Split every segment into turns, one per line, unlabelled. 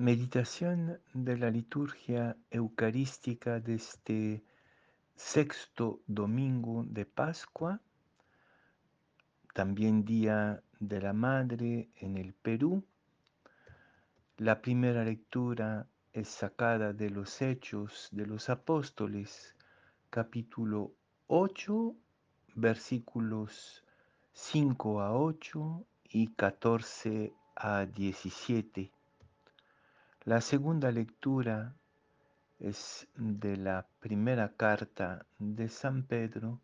Meditación de la liturgia eucarística de este sexto domingo de Pascua, también Día de la Madre en el Perú. La primera lectura es sacada de los Hechos de los Apóstoles, capítulo 8, versículos 5 a 8 y 14 a 17. La segunda lectura es de la primera carta de San Pedro,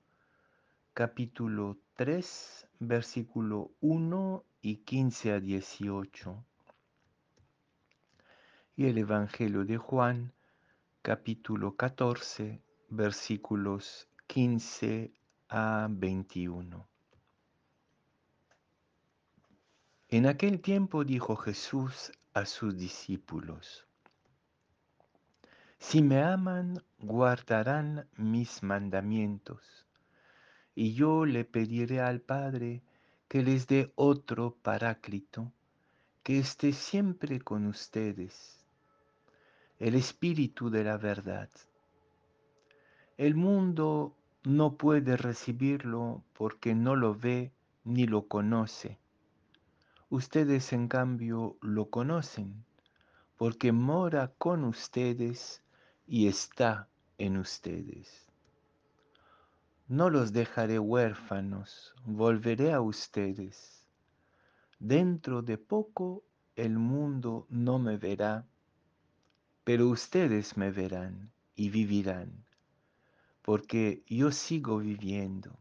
capítulo 3, versículo 1 y 15 a 18. Y el Evangelio de Juan, capítulo 14, versículos 15 a 21. En aquel tiempo dijo Jesús a sus discípulos, Si me aman, guardarán mis mandamientos, y yo le pediré al Padre que les dé otro paráclito, que esté siempre con ustedes, el Espíritu de la verdad. El mundo no puede recibirlo porque no lo ve ni lo conoce Ustedes en cambio lo conocen, porque mora con ustedes y está en ustedes. No los dejaré huérfanos, volveré a ustedes. Dentro de poco el mundo no me verá, pero ustedes me verán y vivirán, porque yo sigo viviendo.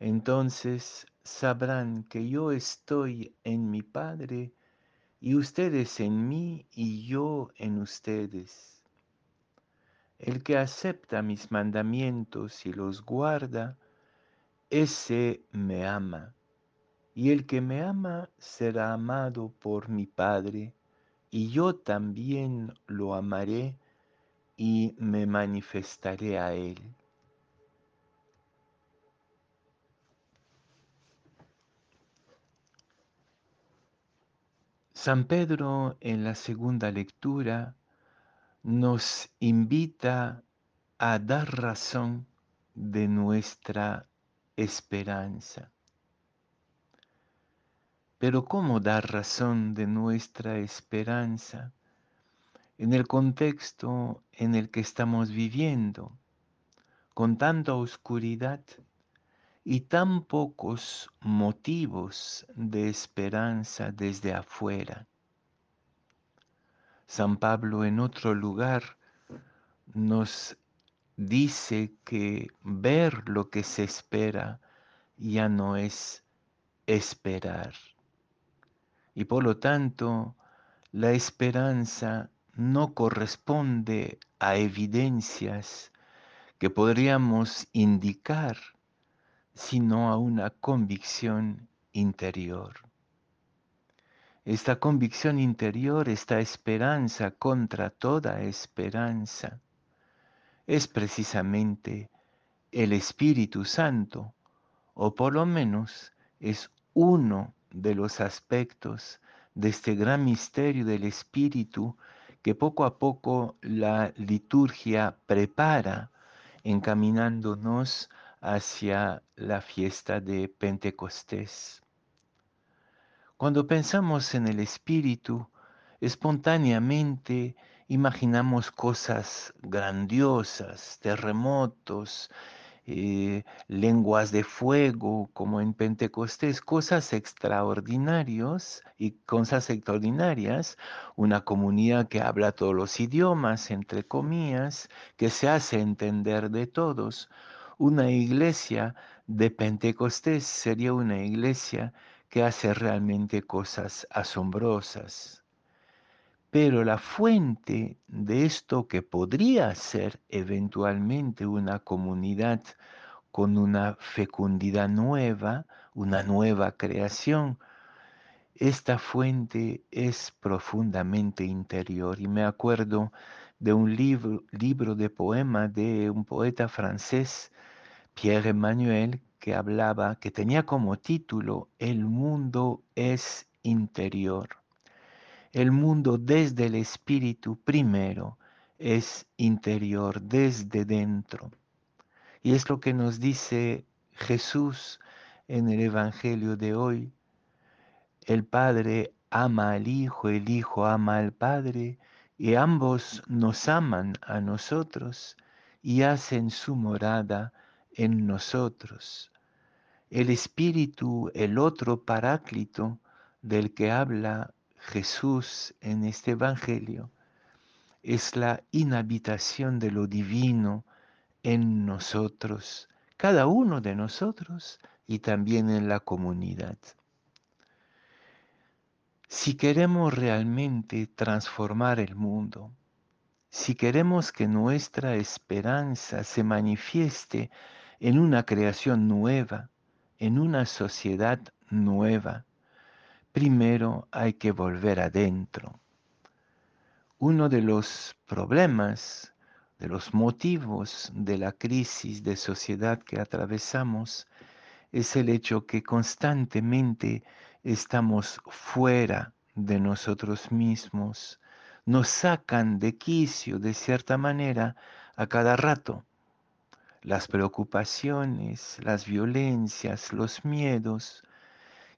Entonces sabrán que yo estoy en mi Padre y ustedes en mí y yo en ustedes. El que acepta mis mandamientos y los guarda, ese me ama. Y el que me ama será amado por mi Padre, y yo también lo amaré y me manifestaré a él. San Pedro en la segunda lectura nos invita a dar razón de nuestra esperanza. Pero ¿cómo dar razón de nuestra esperanza en el contexto en el que estamos viviendo, con tanta oscuridad y tan pocos motivos de esperanza desde afuera. San Pablo en otro lugar nos dice que ver lo que se espera ya no es esperar. Y por lo tanto, la esperanza no corresponde a evidencias que podríamos indicar sino a una convicción interior. Esta convicción interior, esta esperanza contra toda esperanza, es precisamente el Espíritu Santo, o por lo menos es uno de los aspectos de este gran misterio del Espíritu que poco a poco la liturgia prepara encaminándonos hacia la fiesta de Pentecostés. Cuando pensamos en el Espíritu, espontáneamente imaginamos cosas grandiosas, terremotos, eh, lenguas de fuego, como en Pentecostés, cosas extraordinarias y cosas extraordinarias, una comunidad que habla todos los idiomas, entre comillas, que se hace entender de todos, una iglesia de Pentecostés sería una iglesia que hace realmente cosas asombrosas. Pero la fuente de esto que podría ser eventualmente una comunidad con una fecundidad nueva, una nueva creación, esta fuente es profundamente interior. Y me acuerdo de un libro, libro de poema de un poeta francés Pierre Emmanuel que hablaba, que tenía como título El mundo es interior. El mundo desde el espíritu primero es interior, desde dentro. Y es lo que nos dice Jesús en el Evangelio de hoy. El Padre ama al Hijo, el Hijo ama al Padre, y ambos nos aman a nosotros y hacen su morada en nosotros. El Espíritu, el otro paráclito del que habla Jesús en este Evangelio, es la inhabitación de lo divino en nosotros, cada uno de nosotros y también en la comunidad. Si queremos realmente transformar el mundo, si queremos que nuestra esperanza se manifieste en una creación nueva, en una sociedad nueva, primero hay que volver adentro. Uno de los problemas, de los motivos de la crisis de sociedad que atravesamos es el hecho que constantemente estamos fuera de nosotros mismos, nos sacan de quicio de cierta manera a cada rato. Las preocupaciones, las violencias, los miedos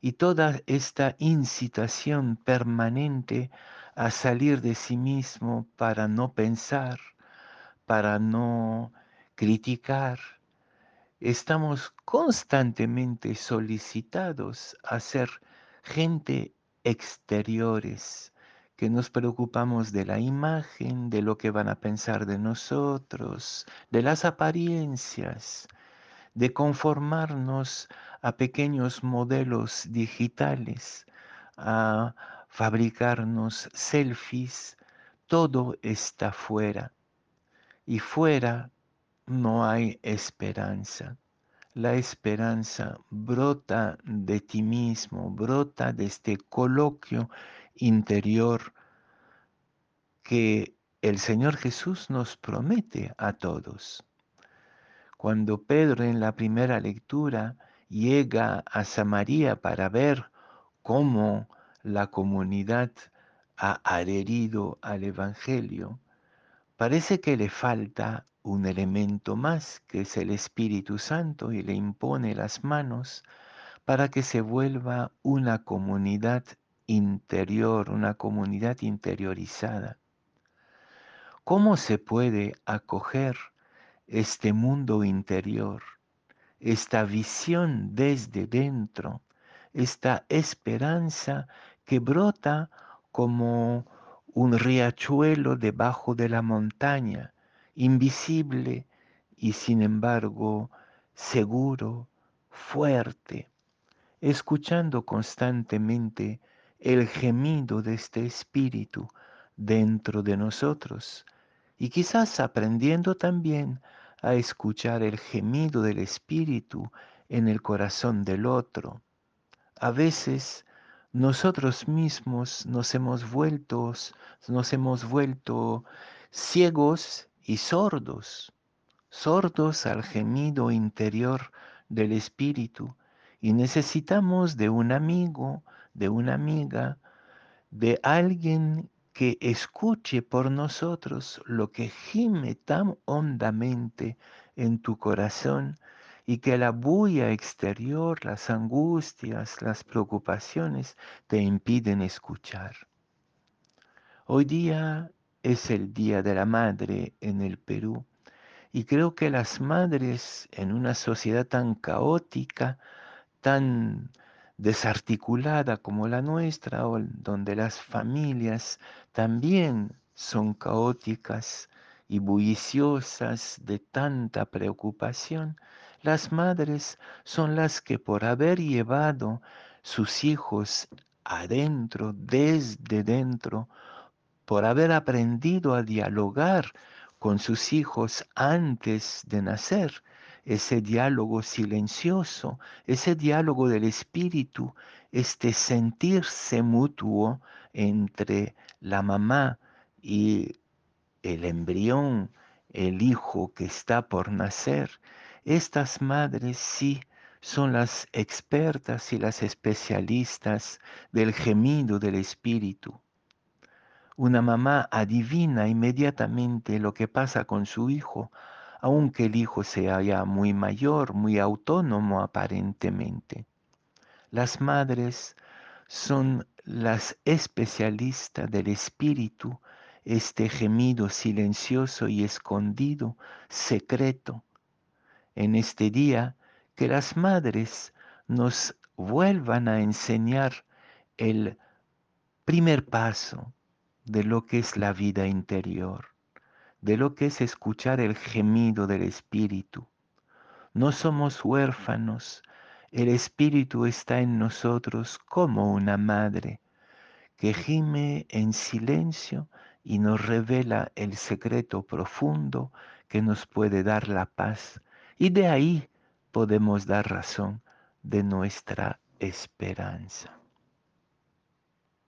y toda esta incitación permanente a salir de sí mismo para no pensar, para no criticar, estamos constantemente solicitados a ser gente exteriores, que nos preocupamos de la imagen, de lo que van a pensar de nosotros, de las apariencias, de conformarnos a pequeños modelos digitales, a fabricarnos selfies, todo está fuera. Y fuera no hay esperanza. La esperanza brota de ti mismo, brota de este coloquio interior que el Señor Jesús nos promete a todos. Cuando Pedro en la primera lectura llega a Samaria para ver cómo la comunidad ha adherido al Evangelio, parece que le falta un elemento más, que es el Espíritu Santo, y le impone las manos para que se vuelva una comunidad interior, una comunidad interiorizada. ¿Cómo se puede acoger este mundo interior, esta visión desde dentro, esta esperanza que brota como un riachuelo debajo de la montaña, invisible y sin embargo seguro, fuerte, escuchando constantemente el gemido de este espíritu dentro de nosotros y quizás aprendiendo también a escuchar el gemido del espíritu en el corazón del otro. A veces nosotros mismos nos hemos vuelto, nos hemos vuelto ciegos y sordos, sordos al gemido interior del espíritu, y necesitamos de un amigo, de una amiga, de alguien que escuche por nosotros lo que gime tan hondamente en tu corazón y que la bulla exterior, las angustias, las preocupaciones te impiden escuchar. Hoy día es el Día de la Madre en el Perú. Y creo que las madres en una sociedad tan caótica, tan desarticulada como la nuestra, donde las familias también son caóticas y bulliciosas de tanta preocupación, las madres son las que por haber llevado sus hijos adentro, desde dentro, por haber aprendido a dialogar con sus hijos antes de nacer, ese diálogo silencioso, ese diálogo del espíritu, este sentirse mutuo entre la mamá y el embrión, el hijo que está por nacer. Estas madres sí son las expertas y las especialistas del gemido del espíritu Una mamá adivina inmediatamente lo que pasa con su hijo, aunque el hijo sea ya muy mayor, muy autónomo aparentemente. Las madres son las especialistas del espíritu, este gemido silencioso y escondido, secreto. En este día, que las madres nos vuelvan a enseñar el primer paso de lo que es la vida interior, de lo que es escuchar el gemido del espíritu. No somos huérfanos, el espíritu está en nosotros como una madre que gime en silencio y nos revela el secreto profundo que nos puede dar la paz y de ahí podemos dar razón de nuestra esperanza.